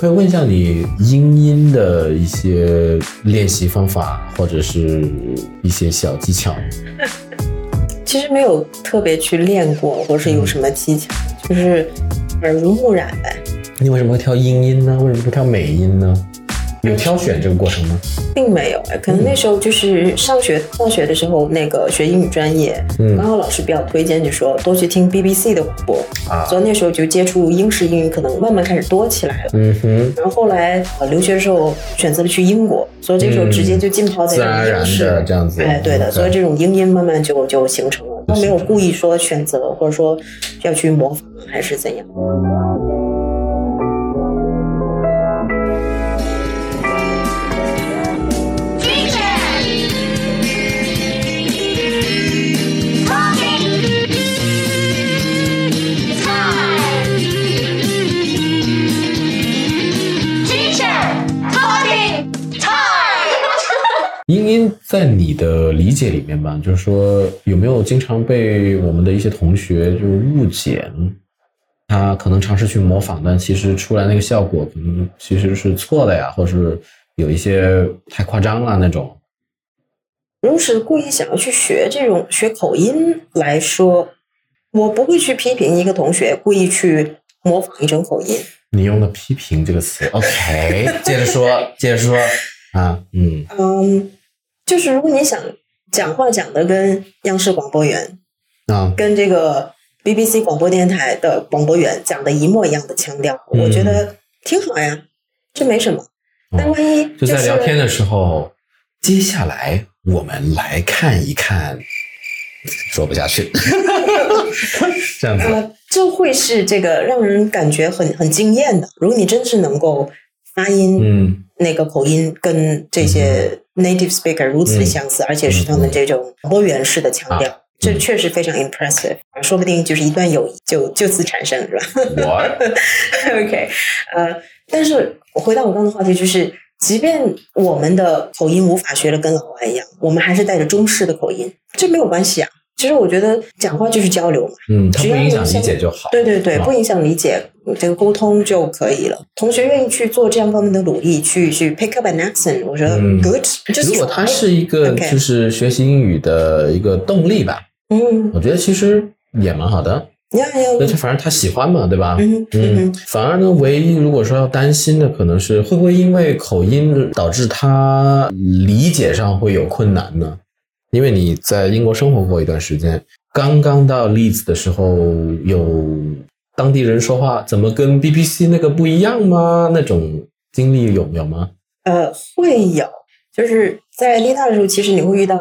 可以问一下你英音的一些练习方法，或者是一些小技巧？其实没有特别去练过，或是有什么技巧，就是耳濡目染呗。你为什么会挑英音呢？为什么不挑美音呢？有挑选这个过程吗？并没有哎，可能那时候就是上学上学的时候，那个学英语专业，嗯刚好老师比较推荐，就说多去听 BBC 的广播，啊所以那时候就接触英式英语，可能慢慢开始多起来了。嗯哼，然后后来呃留学的时候选择了去英国，所以这时候直接就浸泡在这自然而然种英式的这样子。哎，对的，所以这种英音慢慢就就形成了，他没有故意说选择或者说要去模仿还是怎样。在你的理解里面吧，就是说有没有经常被我们的一些同学就是误解呢？他可能尝试去模仿，但其实出来那个效果可能其实是错的呀，或是有一些太夸张了那种。如果是故意想要去学这种学口音来说，我不会去批评一个同学故意去模仿一种口音。你用的“批评”这个词，OK，接着说，接着说啊，嗯嗯，就是如果你想讲话讲的跟央视广播员、啊，跟这个 BBC 广播电台的广播员讲的一模一样的腔调，嗯我觉得挺好呀，这没什么。但万一就是在聊天的时候，接下来我们来看一看，说不下去，这样子，呃，这会是这个让人感觉很很惊艳的。如果你真是能够发音，嗯那个口音跟这些 native speaker 如此的相似，而且是他们这种广播员式的腔调，啊这确实非常 impressive。说不定就是一段友谊就就此产生，是吧我？OK，呃，但是我回到我刚刚的话题，就是即便我们的口音无法学的跟老外一样，我们还是带着中式的口音，这没有关系啊。其实我觉得讲话就是交流嘛，嗯，它只要不影响理解就好。对对对，啊不影响理解，这个沟通就可以了。同学愿意去做这样方面的努力，去去 pick up an accent，我觉得嗯 good。如果他是一个就是学习英语的一个动力吧，嗯我觉得其实也蛮好的。呀呀，那他反正他喜欢嘛，对吧？嗯嗯反而呢，唯一如果说要担心的，可能是会不会因为口音导致他理解上会有困难呢？因为你在英国生活过一段时间，刚刚到利兹的时候，有当地人说话怎么跟 BBC 那个不一样吗？那种经历有有吗？呃，会有，就是在利大的时候，其实你会遇到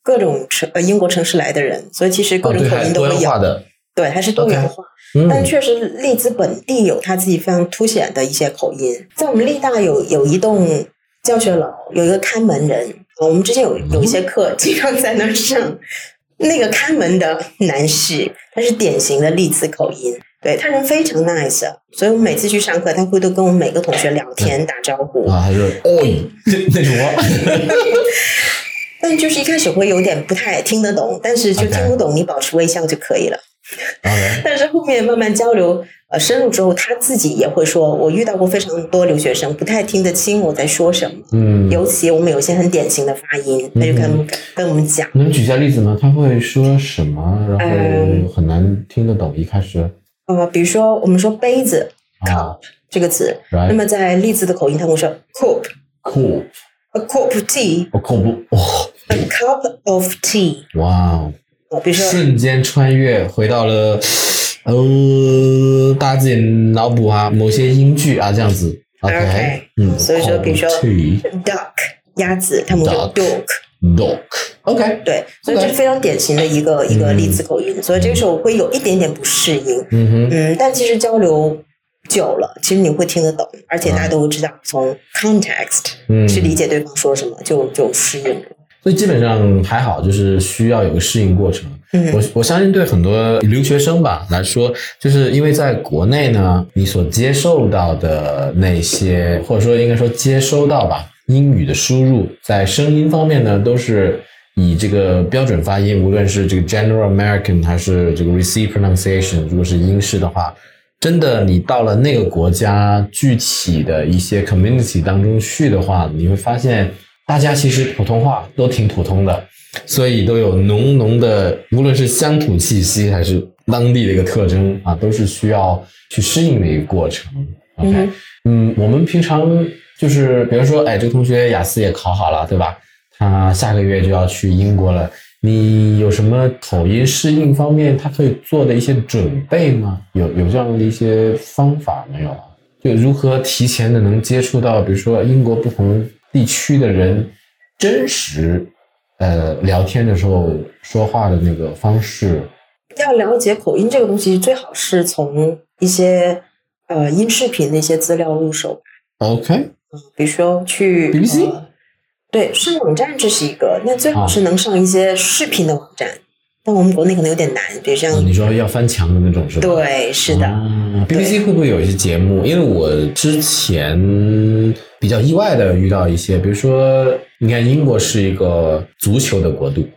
各种城呃英国城市来的人，所以其实各种口音都会有，对，还是多元化。嗯，但确实，利兹本地有他自己非常凸显的一些口音。在我们利大有有一栋教学楼，有一个看门人，呃我们之前有有一些课经常在那儿上。那个看门的男士，他是典型的利兹口音，对他人非常 nice，所以我们每次去上课，他会都跟我们每个同学聊天、打招呼。啊，还是哦那什么，但就是一开始会有点不太听得懂，但是就听不懂，你保持微笑就可以了。OK，但是后面慢慢交流，呃，深入之后，他自己也会说，我遇到过非常多留学生不太听得清我在说什么，嗯，尤其我们有一些很典型的发音，他就跟跟我们讲，能举下例子吗？他会说什么？然嗯后很难听得懂。一开始呃，比如说我们说杯子啊。cup 这个词那么在利兹的口音，他们会说 cup cool，a cup of tea 我恐怖哦，a cup of tea，哇哦，呃，比如说瞬间穿越回到了呃，大家自己脑补啊，某些英剧啊，这样子。OK，嗯，所以说比如说 duck 鸭子，他们会说 Duck duck。dog，OK，对，所以这是非常典型的一个一个例子口音，所以这个时候会有一点点不适应，嗯哼，嗯，但其实交流久了，其实你会听得懂，而且大家都知道从 context 嗯，去理解对方说什么，就就适应了。所以基本上还好，就是需要有个适应过程。嗯我我相信对很多留学生吧来说，就是因为在国内呢，你所接受到的那些，或者说应该说接收到吧，英语的输入，在声音方面呢，都是以这个标准发音，无论是这个 General American 还是这个 Receive Pronunciation，如果是英式的话，真的你到了那个国家具体的一些 community 当中去的话，你会发现大家其实普通话都挺普通的，所以都有浓浓的无论是乡土气息还是当地的一个特征啊，都是需要去适应的一个过程。OK，嗯，我们平常就是比如说，哎，这个同学雅思也考好了，对吧？他下个月就要去英国了。你有什么口音适应方面他可以做的一些准备吗？有有这样的一些方法没有啊？就如何提前的能接触到，比如说英国不同地区的人真实呃聊天的时候说话的那个方式。要了解口音这个东西，最好是从一些呃音视频的一些资料入手。OK，嗯，比如说去 BBC。对，上网站这是一个，那最好是能上一些视频的网站，但我们国内可能有点难，比如像你说要翻墙的那种是吧？对，是的。BBC 会不会有一些节目？因为我之前比较意外的遇到一些，比如说，你看英国是一个足球的国度，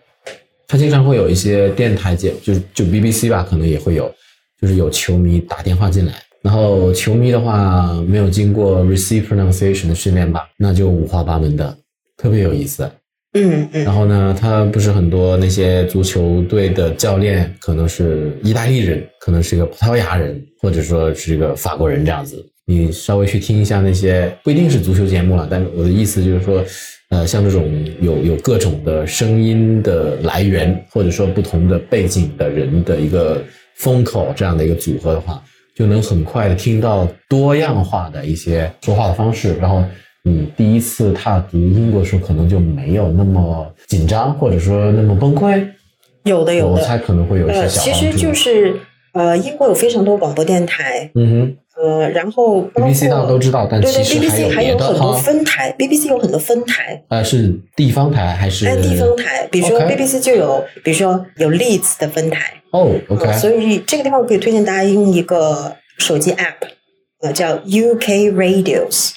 它经常会有一些电台节，就是就 BBC 吧，可能也会有，就是有球迷打电话进来，然后球迷的话没有经过 receive pronunciation 的训练吧，那就五花八门的。特别有意思，嗯嗯，然后呢，他不是很多那些足球队的教练，可能是意大利人，可能是一个葡萄牙人，或者说是一个法国人这样子。你稍微去听一下那些，不一定是足球节目了，但是我的意思就是说，呃，像这种有有各种的声音的来源，或者说不同的背景的人的一个风口这样的一个组合的话，就能很快的听到多样化的一些说话的方式，然后。你第一次踏足英国的时候，可能就没有那么紧张，或者说那么崩溃。有的，有的，我猜可能会有一些小其实就是呃，英国有非常多广播电台。嗯哼。呃，然后 BBC 大家都知道，但其实还有很多分台。BBC 有很多分台。呃，是地方台还是？哎，地方台，比如说 BBC 就有，比如说有 Leeds 的分台。哦，OK。所以这个地方我可以推荐大家用一个手机 App，呃，叫 UK Radios。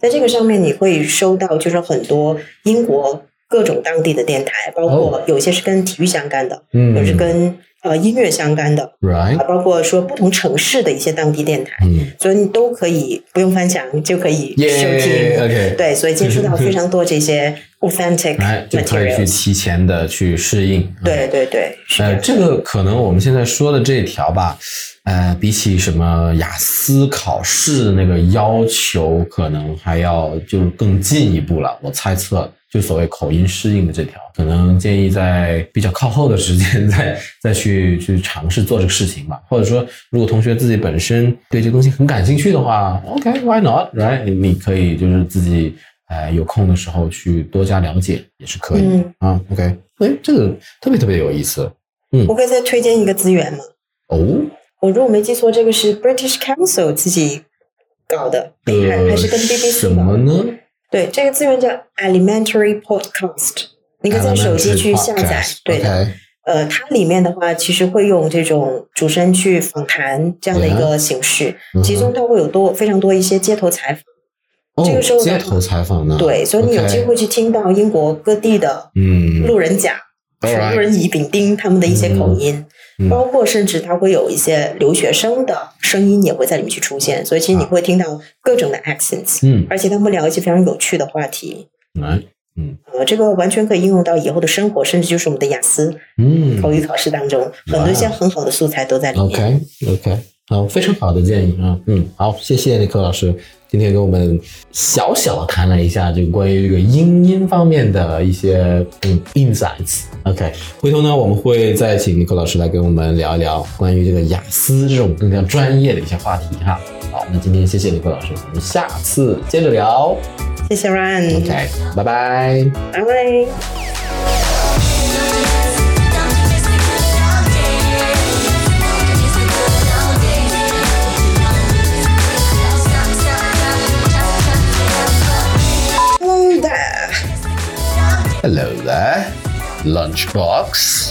在这个上面，你会收到就是很多英国各种当地的电台，包括有些是跟体育相干的，嗯，有是跟呃音乐相干的，right，包括说不同城市的一些当地电台，嗯，所以你都可以不用翻墙就可以收听，OK，对，所以接触到非常多这些 authentic，就可以去提前的去适应，对对对，呃，这个可能我们现在说的这一条吧。呃，比起什么雅思考试那个要求，可能还要就是更进一步了。我猜测，就所谓口音适应的这条，可能建议在比较靠后的时间再 再去去尝试做这个事情吧。或者说，如果同学自己本身对这东西很感兴趣的话，OK，Why not？Right？你你可以就是自己呃有空的时候去多加了解也是可以啊。OK，哎，这个特别特别有意思。嗯，我可以再推荐一个资源吗？哦。我如果没记错，这个是 British Council 自己搞的，还还是跟 BBC 什么呢？对，这个资源叫 Elementary Podcast，你可以在手机去下载。对的，呃，它里面的话，其实会用这种主持人去访谈这样的一个形式，其中它会有多非常多一些街头采访。这个时候街头采访呢？对，所以你有机会去听到英国各地的嗯路人甲、路人乙、丙丁他们的一些口音。包括甚至他会有一些留学生的声音也会在里面去出现，所以其实你会听到各种的 accents，嗯，而且他们聊一些非常有趣的话题，来，嗯，呃，这个完全可以应用到以后的生活，甚至就是我们的雅思，嗯，口语考试当中，很多一些很好的素材都在里面。OK，OK，好，非常好的建议啊，嗯，好，谢谢尼克老师。今天跟我们小小谈了一下这个关于这个英音方面的一些嗯 insights。OK，回头呢我们会再请尼克老师来跟我们聊一聊关于这个雅思这种更加专业的一些话题哈。好，那今天谢谢尼克老师，我们下次接着聊。谢谢 Ryan。OK，拜拜。拜拜。Hello there, lunchbox。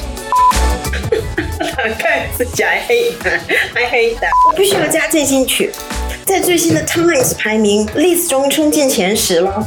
打盖子加黑的，I hate that。我必须要加这进去，在最新的 Times 排名 list 中冲进前十了。